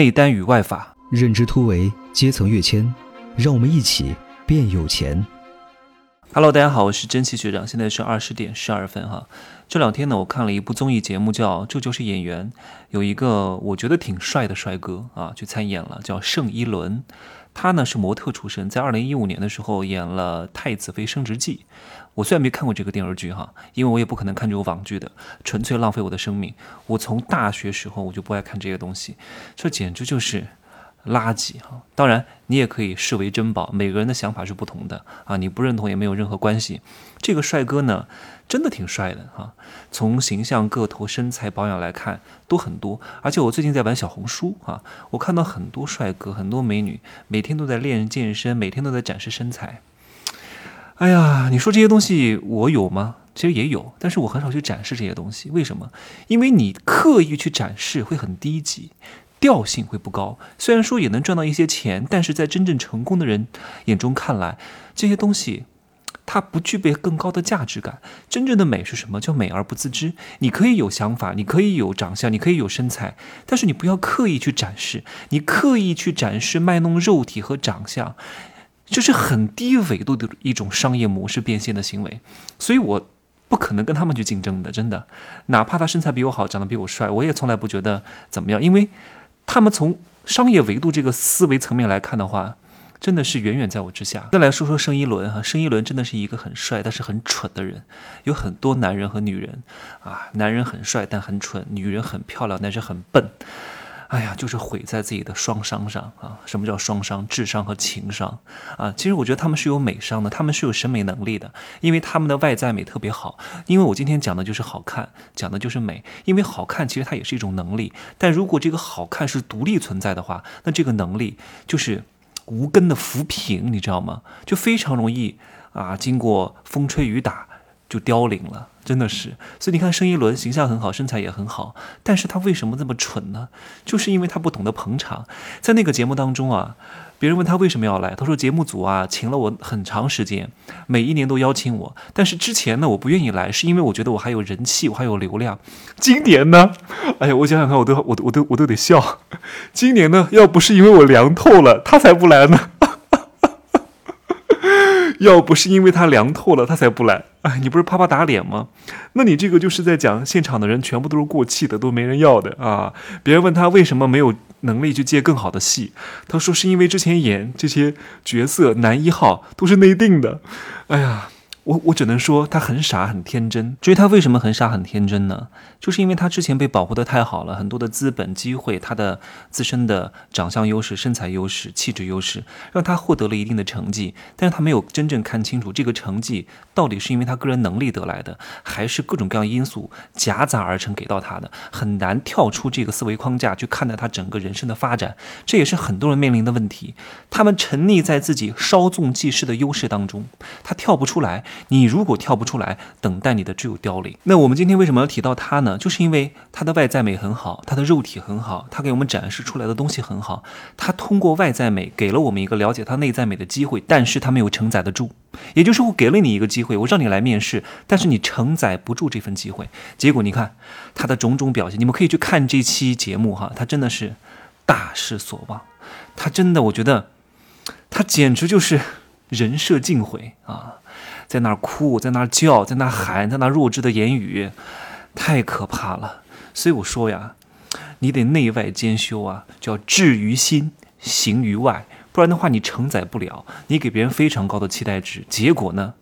内丹与外法，认知突围，阶层跃迁，让我们一起变有钱。Hello，大家好，我是真奇学长，现在是二十点十二分哈。这两天呢，我看了一部综艺节目，叫《这就是演员》，有一个我觉得挺帅的帅哥啊，去参演了，叫盛一伦。他呢是模特出身，在二零一五年的时候演了《太子妃升职记》。我虽然没看过这个电视剧哈，因为我也不可能看这种网剧的，纯粹浪费我的生命。我从大学时候我就不爱看这些东西，这简直就是。垃圾哈，当然你也可以视为珍宝，每个人的想法是不同的啊，你不认同也没有任何关系。这个帅哥呢，真的挺帅的哈，从形象、个头、身材、保养来看都很多。而且我最近在玩小红书啊，我看到很多帅哥、很多美女，每天都在练健身，每天都在展示身材。哎呀，你说这些东西我有吗？其实也有，但是我很少去展示这些东西。为什么？因为你刻意去展示会很低级。调性会不高，虽然说也能赚到一些钱，但是在真正成功的人眼中看来，这些东西它不具备更高的价值感。真正的美是什么？叫美而不自知。你可以有想法，你可以有长相，你可以有身材，但是你不要刻意去展示。你刻意去展示卖弄肉体和长相，这是很低维度的一种商业模式变现的行为。所以我不可能跟他们去竞争的，真的。哪怕他身材比我好，长得比我帅，我也从来不觉得怎么样，因为。他们从商业维度这个思维层面来看的话，真的是远远在我之下。再来说说盛一伦哈，盛一伦真的是一个很帅但是很蠢的人。有很多男人和女人啊，男人很帅但很蠢，女人很漂亮但是很笨。哎呀，就是毁在自己的双商上啊！什么叫双商？智商和情商啊！其实我觉得他们是有美商的，他们是有审美能力的，因为他们的外在美特别好。因为我今天讲的就是好看，讲的就是美。因为好看其实它也是一种能力，但如果这个好看是独立存在的话，那这个能力就是无根的浮萍，你知道吗？就非常容易啊，经过风吹雨打就凋零了。真的是，所以你看，盛一伦形象很好，身材也很好，但是他为什么这么蠢呢？就是因为他不懂得捧场。在那个节目当中啊，别人问他为什么要来，他说节目组啊请了我很长时间，每一年都邀请我，但是之前呢我不愿意来，是因为我觉得我还有人气，我还有流量。今年呢，哎呀，我想想看，我都我都我都我都得笑。今年呢，要不是因为我凉透了，他才不来呢。要不是因为他凉透了，他才不来。哎，你不是啪啪打脸吗？那你这个就是在讲现场的人全部都是过气的，都没人要的啊！别人问他为什么没有能力去接更好的戏，他说是因为之前演这些角色男一号都是内定的。哎呀。我我只能说他很傻很天真。至于他为什么很傻很天真呢？就是因为他之前被保护的太好了，很多的资本机会，他的自身的长相优势、身材优势、气质优势，让他获得了一定的成绩。但是他没有真正看清楚这个成绩到底是因为他个人能力得来的，还是各种各样因素夹杂而成给到他的。很难跳出这个思维框架去看待他整个人生的发展。这也是很多人面临的问题。他们沉溺在自己稍纵即逝的优势当中，他跳不出来。你如果跳不出来，等待你的只有凋零。那我们今天为什么要提到他呢？就是因为他的外在美很好，他的肉体很好，他给我们展示出来的东西很好。他通过外在美给了我们一个了解他内在美的机会，但是他没有承载得住。也就是我给了你一个机会，我让你来面试，但是你承载不住这份机会。结果你看他的种种表现，你们可以去看这期节目哈，他真的是大失所望。他真的，我觉得他简直就是人设尽毁啊！在那儿哭，在那儿叫，在那儿喊，在那弱智的言语，太可怕了。所以我说呀，你得内外兼修啊，叫志于心，行于外，不然的话你承载不了。你给别人非常高的期待值，结果呢，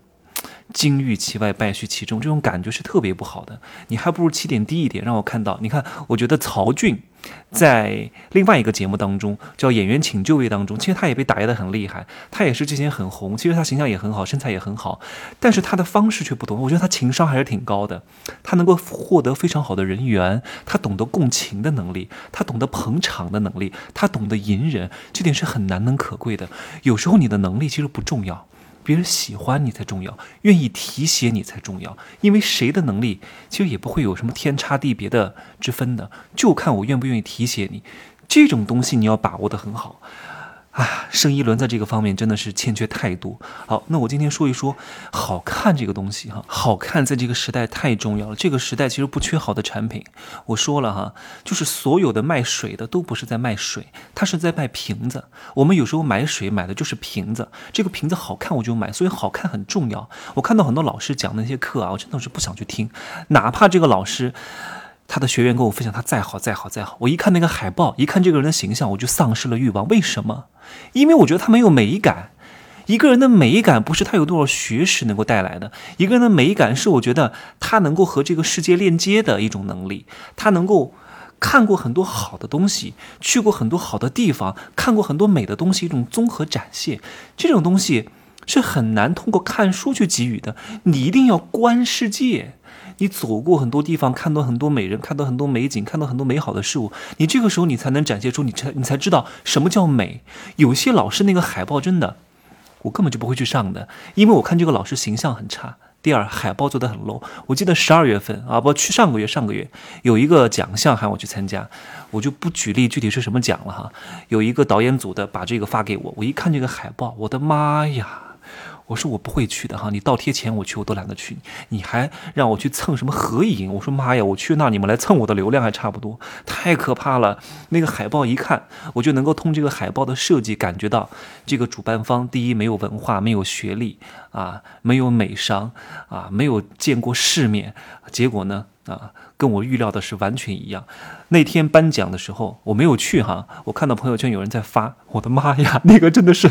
金玉其外，败絮其中，这种感觉是特别不好的。你还不如起点低一点，让我看到。你看，我觉得曹骏在另外一个节目当中叫《演员请就位》当中，其实他也被打压的很厉害。他也是之前很红，其实他形象也很好，身材也很好，但是他的方式却不同。我觉得他情商还是挺高的，他能够获得非常好的人缘，他懂得共情的能力，他懂得捧场的能力，他懂得隐忍，这点是很难能可贵的。有时候你的能力其实不重要。别人喜欢你才重要，愿意提携你才重要。因为谁的能力其实也不会有什么天差地别的之分的，就看我愿不愿意提携你。这种东西你要把握的很好。啊，盛一伦在这个方面真的是欠缺太多。好，那我今天说一说好看这个东西哈，好看在这个时代太重要了。这个时代其实不缺好的产品。我说了哈，就是所有的卖水的都不是在卖水，他是在卖瓶子。我们有时候买水买的就是瓶子，这个瓶子好看我就买，所以好看很重要。我看到很多老师讲那些课啊，我真的是不想去听，哪怕这个老师。他的学员跟我分享，他再好再好再好，我一看那个海报，一看这个人的形象，我就丧失了欲望。为什么？因为我觉得他没有美感。一个人的美感不是他有多少学识能够带来的，一个人的美感是我觉得他能够和这个世界链接的一种能力。他能够看过很多好的东西，去过很多好的地方，看过很多美的东西，一种综合展现。这种东西是很难通过看书去给予的。你一定要观世界。你走过很多地方，看到很多美人，看到很多美景，看到很多美好的事物，你这个时候你才能展现出你才你才知道什么叫美。有些老师那个海报真的，我根本就不会去上的，因为我看这个老师形象很差。第二，海报做的很 low。我记得十二月份啊，不去上个月上个月有一个奖项喊我去参加，我就不举例具体是什么奖了哈。有一个导演组的把这个发给我，我一看这个海报，我的妈呀！我说我不会去的哈，你倒贴钱我去我都懒得去，你还让我去蹭什么合影？我说妈呀，我去那你们来蹭我的流量还差不多，太可怕了。那个海报一看，我就能够通这个海报的设计感觉到，这个主办方第一没有文化，没有学历啊，没有美商啊，没有见过世面。结果呢啊，跟我预料的是完全一样。那天颁奖的时候我没有去哈，我看到朋友圈有人在发，我的妈呀，那个真的是。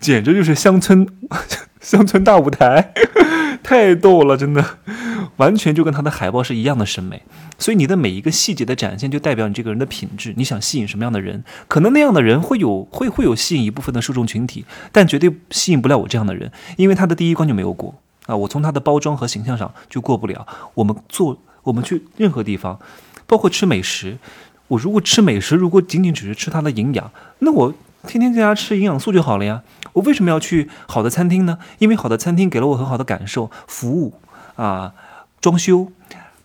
简直就是乡村 乡村大舞台，太逗了，真的，完全就跟他的海报是一样的审美。所以你的每一个细节的展现，就代表你这个人的品质。你想吸引什么样的人？可能那样的人会有会会有吸引一部分的受众群体，但绝对吸引不了我这样的人，因为他的第一关就没有过啊！我从他的包装和形象上就过不了。我们做我们去任何地方，包括吃美食，我如果吃美食，如果仅仅只是吃它的营养，那我。天天在家吃营养素就好了呀，我为什么要去好的餐厅呢？因为好的餐厅给了我很好的感受，服务啊，装修。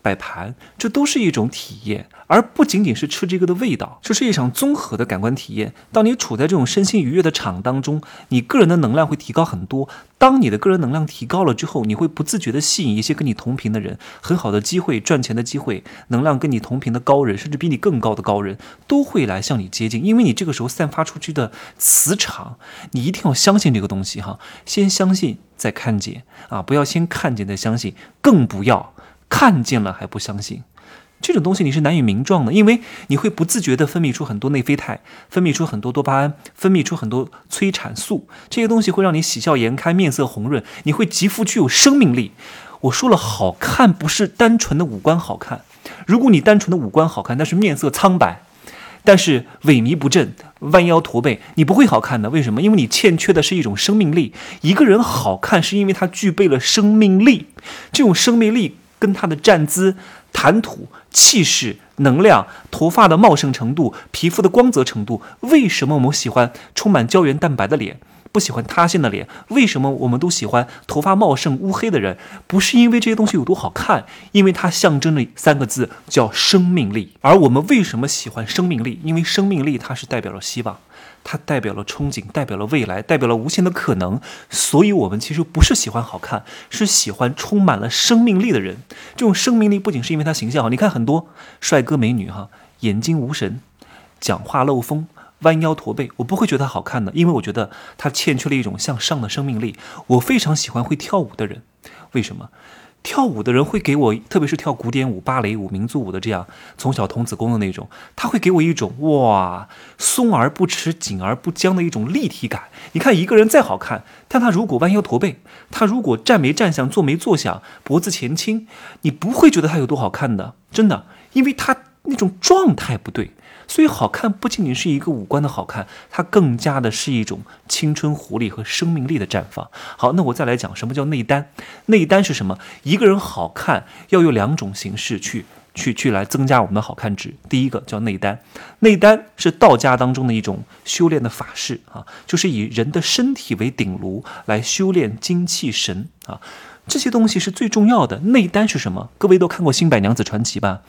摆盘，这都是一种体验，而不仅仅是吃这个的味道。这是一场综合的感官体验。当你处在这种身心愉悦的场当中，你个人的能量会提高很多。当你的个人能量提高了之后，你会不自觉地吸引一些跟你同频的人，很好的机会，赚钱的机会，能量跟你同频的高人，甚至比你更高的高人，都会来向你接近。因为你这个时候散发出去的磁场，你一定要相信这个东西哈，先相信再看见啊，不要先看见再相信，更不要。看见了还不相信，这种东西你是难以名状的，因为你会不自觉地分泌出很多内啡肽，分泌出很多多巴胺，分泌出很多催产素，这些东西会让你喜笑颜开，面色红润，你会极富具有生命力。我说了，好看不是单纯的五官好看，如果你单纯的五官好看，但是面色苍白，但是萎靡不振，弯腰驼背，你不会好看的。为什么？因为你欠缺的是一种生命力。一个人好看，是因为他具备了生命力，这种生命力。跟他的站姿、谈吐、气势、能量、头发的茂盛程度、皮肤的光泽程度，为什么我们喜欢充满胶原蛋白的脸，不喜欢塌陷的脸？为什么我们都喜欢头发茂盛、乌黑的人？不是因为这些东西有多好看，因为它象征了三个字，叫生命力。而我们为什么喜欢生命力？因为生命力它是代表了希望。它代表了憧憬，代表了未来，代表了无限的可能。所以，我们其实不是喜欢好看，是喜欢充满了生命力的人。这种生命力不仅是因为他形象好，你看很多帅哥美女哈，眼睛无神，讲话漏风，弯腰驼背，我不会觉得他好看的，因为我觉得他欠缺了一种向上的生命力。我非常喜欢会跳舞的人，为什么？跳舞的人会给我，特别是跳古典舞、芭蕾舞、民族舞的这样从小童子功的那种，他会给我一种哇，松而不弛，紧而不僵的一种立体感。你看一个人再好看，但他如果弯腰驼背，他如果站没站相，坐没坐相，脖子前倾，你不会觉得他有多好看的，真的，因为他那种状态不对。所以，好看不仅仅是一个五官的好看，它更加的是一种青春活力和生命力的绽放。好，那我再来讲什么叫内丹？内丹是什么？一个人好看要用两种形式去去去来增加我们的好看值。第一个叫内丹，内丹是道家当中的一种修炼的法式啊，就是以人的身体为顶炉来修炼精气神啊，这些东西是最重要的。内丹是什么？各位都看过《新白娘子传奇》吧？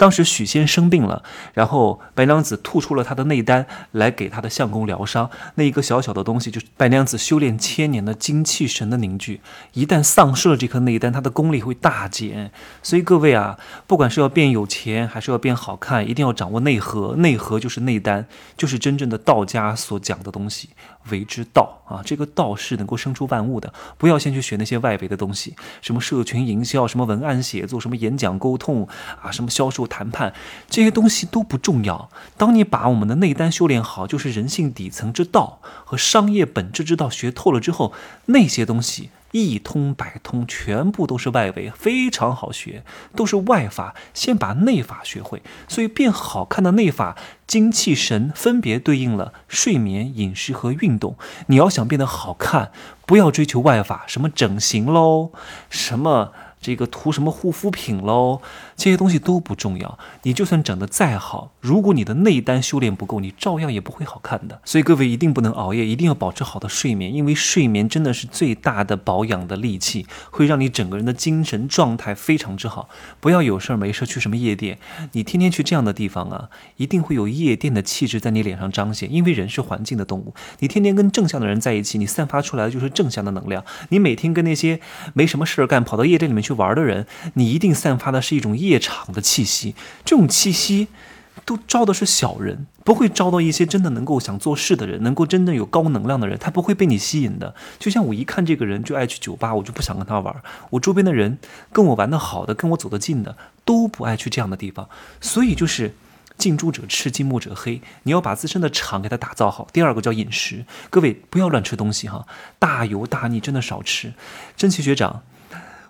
当时许仙生病了，然后白娘子吐出了他的内丹来给他的相公疗伤。那一个小小的东西，就是白娘子修炼千年的精气神的凝聚。一旦丧失了这颗内丹，他的功力会大减。所以各位啊，不管是要变有钱，还是要变好看，一定要掌握内核。内核就是内丹，就是真正的道家所讲的东西，为之道啊。这个道是能够生出万物的。不要先去学那些外围的东西，什么社群营销，什么文案写作，什么演讲沟通啊，什么销售。谈判这些东西都不重要。当你把我们的内丹修炼好，就是人性底层之道和商业本质之道学透了之后，那些东西一通百通，全部都是外围，非常好学，都是外法。先把内法学会，所以变好看的内法，精气神分别对应了睡眠、饮食和运动。你要想变得好看，不要追求外法，什么整形喽，什么。这个涂什么护肤品喽？这些东西都不重要。你就算整得再好，如果你的内丹修炼不够，你照样也不会好看的。所以各位一定不能熬夜，一定要保持好的睡眠，因为睡眠真的是最大的保养的利器，会让你整个人的精神状态非常之好。不要有事儿没事去什么夜店，你天天去这样的地方啊，一定会有夜店的气质在你脸上彰显。因为人是环境的动物，你天天跟正向的人在一起，你散发出来的就是正向的能量。你每天跟那些没什么事儿干，跑到夜店里面去。去玩的人，你一定散发的是一种夜夜场的气息。这种气息都招的是小人，不会招到一些真的能够想做事的人，能够真正有高能量的人，他不会被你吸引的。就像我一看这个人就爱去酒吧，我就不想跟他玩。我周边的人跟我玩的好的，跟我走得近的，都不爱去这样的地方。所以就是近朱者赤，近墨者黑。你要把自身的场给它打造好。第二个叫饮食，各位不要乱吃东西哈，大油大腻真的少吃。真奇学长。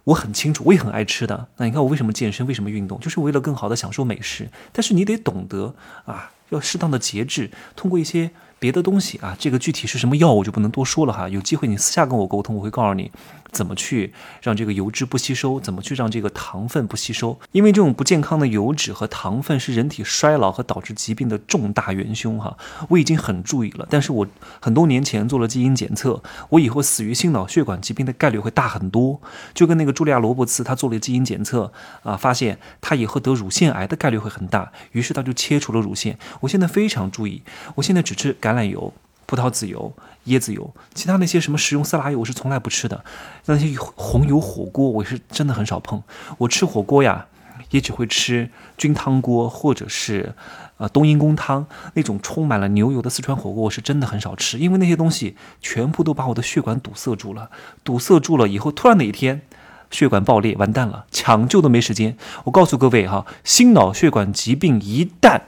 我很清楚，我也很爱吃的。那你看我为什么健身，为什么运动，就是为了更好的享受美食。但是你得懂得啊，要适当的节制，通过一些。别的东西啊，这个具体是什么药我就不能多说了哈。有机会你私下跟我沟通，我会告诉你怎么去让这个油脂不吸收，怎么去让这个糖分不吸收。因为这种不健康的油脂和糖分是人体衰老和导致疾病的重大元凶哈。我已经很注意了，但是我很多年前做了基因检测，我以后死于心脑血管疾病的概率会大很多。就跟那个茱莉亚·罗伯茨，他做了基因检测啊，发现他以后得乳腺癌的概率会很大，于是他就切除了乳腺。我现在非常注意，我现在只吃橄榄油、葡萄籽油、椰子油，其他那些什么食用色拉油我是从来不吃的。那些红油火锅我是真的很少碰。我吃火锅呀，也只会吃菌汤锅或者是呃冬阴功汤那种充满了牛油的四川火锅，我是真的很少吃，因为那些东西全部都把我的血管堵塞住了。堵塞住了以后，突然哪一天血管爆裂，完蛋了，抢救都没时间。我告诉各位哈，心脑血管疾病一旦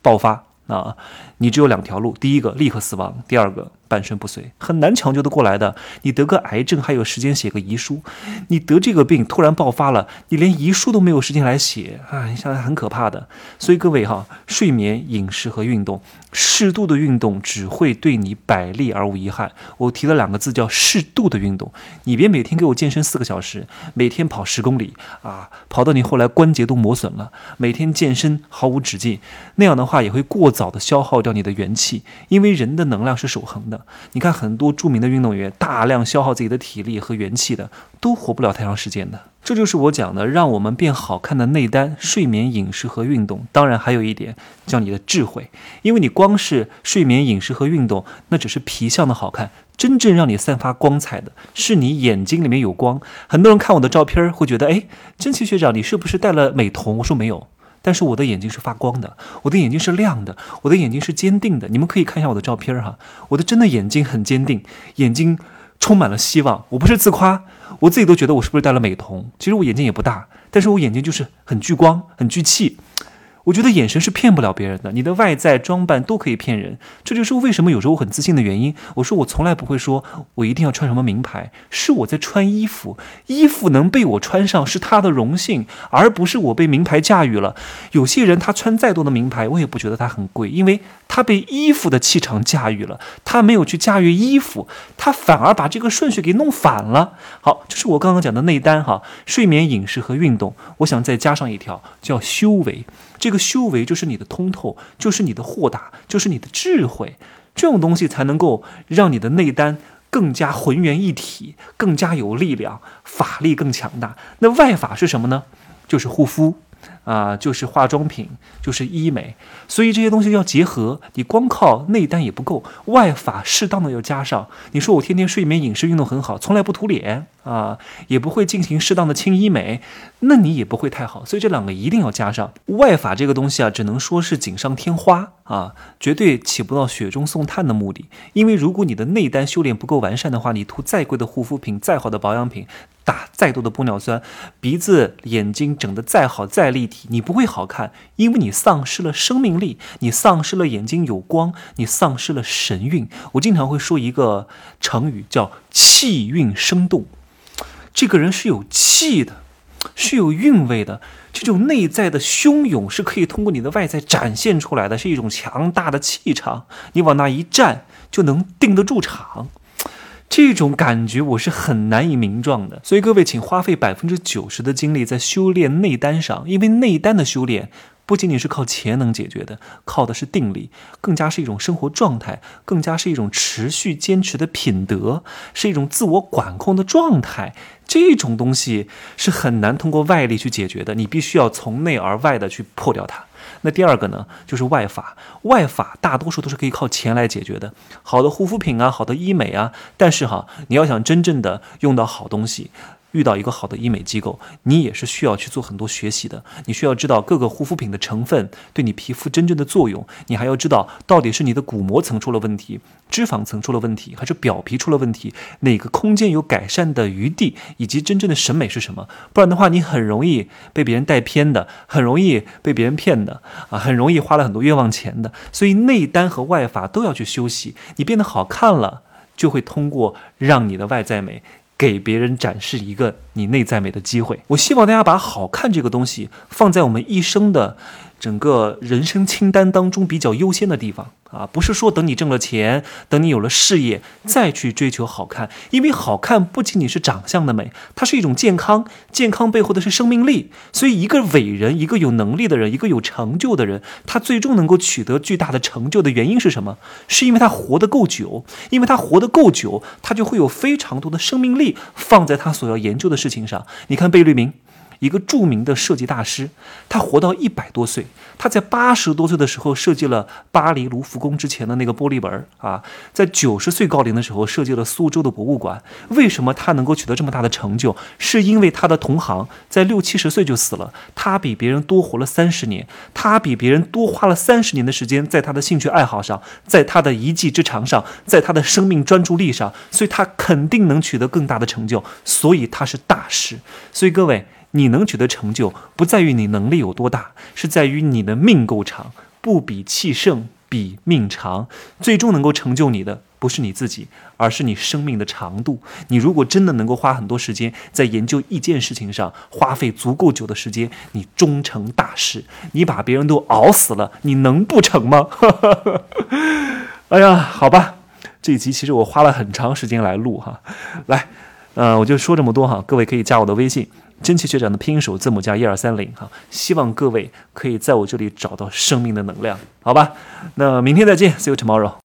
爆发啊。你只有两条路，第一个立刻死亡，第二个半身不遂，很难抢救得过来的。你得个癌症还有时间写个遗书，你得这个病突然爆发了，你连遗书都没有时间来写啊！你想想很可怕的。所以各位哈，睡眠、饮食和运动，适度的运动只会对你百利而无一害。我提了两个字叫适度的运动，你别每天给我健身四个小时，每天跑十公里啊，跑到你后来关节都磨损了，每天健身毫无止境，那样的话也会过早的消耗掉。你的元气，因为人的能量是守恒的。你看很多著名的运动员，大量消耗自己的体力和元气的，都活不了太长时间的。这就是我讲的，让我们变好看的内丹：睡眠、饮食和运动。当然还有一点叫你的智慧，因为你光是睡眠、饮食和运动，那只是皮相的好看，真正让你散发光彩的是你眼睛里面有光。很多人看我的照片会觉得，哎，真奇学长，你是不是戴了美瞳？我说没有。但是我的眼睛是发光的，我的眼睛是亮的，我的眼睛是坚定的。你们可以看一下我的照片哈，我的真的眼睛很坚定，眼睛充满了希望。我不是自夸，我自己都觉得我是不是戴了美瞳？其实我眼睛也不大，但是我眼睛就是很聚光，很聚气。我觉得眼神是骗不了别人的，你的外在装扮都可以骗人，这就是为什么有时候我很自信的原因。我说我从来不会说我一定要穿什么名牌，是我在穿衣服，衣服能被我穿上是他的荣幸，而不是我被名牌驾驭了。有些人他穿再多的名牌，我也不觉得他很贵，因为他被衣服的气场驾驭了，他没有去驾驭衣服，他反而把这个顺序给弄反了。好，这是我刚刚讲的内丹哈，睡眠、饮食和运动，我想再加上一条叫修为。这个修为就是你的通透，就是你的豁达，就是你的智慧，这种东西才能够让你的内丹更加浑圆一体，更加有力量，法力更强大。那外法是什么呢？就是护肤。啊，就是化妆品，就是医美，所以这些东西要结合。你光靠内丹也不够，外法适当的要加上。你说我天天睡眠、饮食、运动很好，从来不涂脸啊，也不会进行适当的轻医美，那你也不会太好。所以这两个一定要加上。外法这个东西啊，只能说是锦上添花啊，绝对起不到雪中送炭的目的。因为如果你的内丹修炼不够完善的话，你涂再贵的护肤品、再好的保养品。打再多的玻尿酸，鼻子、眼睛整得再好再立体，你不会好看，因为你丧失了生命力，你丧失了眼睛有光，你丧失了神韵。我经常会说一个成语叫“气韵生动”，这个人是有气的，是有韵味的，这种内在的汹涌是可以通过你的外在展现出来的，是一种强大的气场，你往那一站就能定得住场。这种感觉我是很难以名状的，所以各位请花费百分之九十的精力在修炼内丹上，因为内丹的修炼不仅仅是靠钱能解决的，靠的是定力，更加是一种生活状态，更加是一种持续坚持的品德，是一种自我管控的状态。这种东西是很难通过外力去解决的，你必须要从内而外的去破掉它。那第二个呢，就是外法。外法大多数都是可以靠钱来解决的，好的护肤品啊，好的医美啊。但是哈，你要想真正的用到好东西。遇到一个好的医美机构，你也是需要去做很多学习的。你需要知道各个护肤品的成分对你皮肤真正的作用，你还要知道到底是你的骨膜层出了问题，脂肪层出了问题，还是表皮出了问题，哪个空间有改善的余地，以及真正的审美是什么。不然的话，你很容易被别人带偏的，很容易被别人骗的啊，很容易花了很多冤枉钱的。所以内丹和外法都要去休息，你变得好看了，就会通过让你的外在美。给别人展示一个你内在美的机会。我希望大家把好看这个东西放在我们一生的。整个人生清单当中比较优先的地方啊，不是说等你挣了钱，等你有了事业再去追求好看，因为好看不仅仅是长相的美，它是一种健康，健康背后的是生命力。所以，一个伟人，一个有能力的人，一个有成就的人，他最终能够取得巨大的成就的原因是什么？是因为他活得够久，因为他活得够久，他就会有非常多的生命力放在他所要研究的事情上。你看贝聿铭。一个著名的设计大师，他活到一百多岁，他在八十多岁的时候设计了巴黎卢浮宫之前的那个玻璃门啊，在九十岁高龄的时候设计了苏州的博物馆。为什么他能够取得这么大的成就？是因为他的同行在六七十岁就死了，他比别人多活了三十年，他比别人多花了三十年的时间在他的兴趣爱好上，在他的一技之长上，在他的生命专注力上，所以他肯定能取得更大的成就。所以他是大师。所以各位。你能取得成就，不在于你能力有多大，是在于你的命够长。不比气盛，比命长。最终能够成就你的，不是你自己，而是你生命的长度。你如果真的能够花很多时间在研究一件事情上，花费足够久的时间，你终成大事。你把别人都熬死了，你能不成吗？哎呀，好吧，这一集其实我花了很长时间来录哈。来，呃，我就说这么多哈，各位可以加我的微信。真奇学长的拼音首字母加一二三零哈，希望各位可以在我这里找到生命的能量，好吧？那明天再见，See you tomorrow。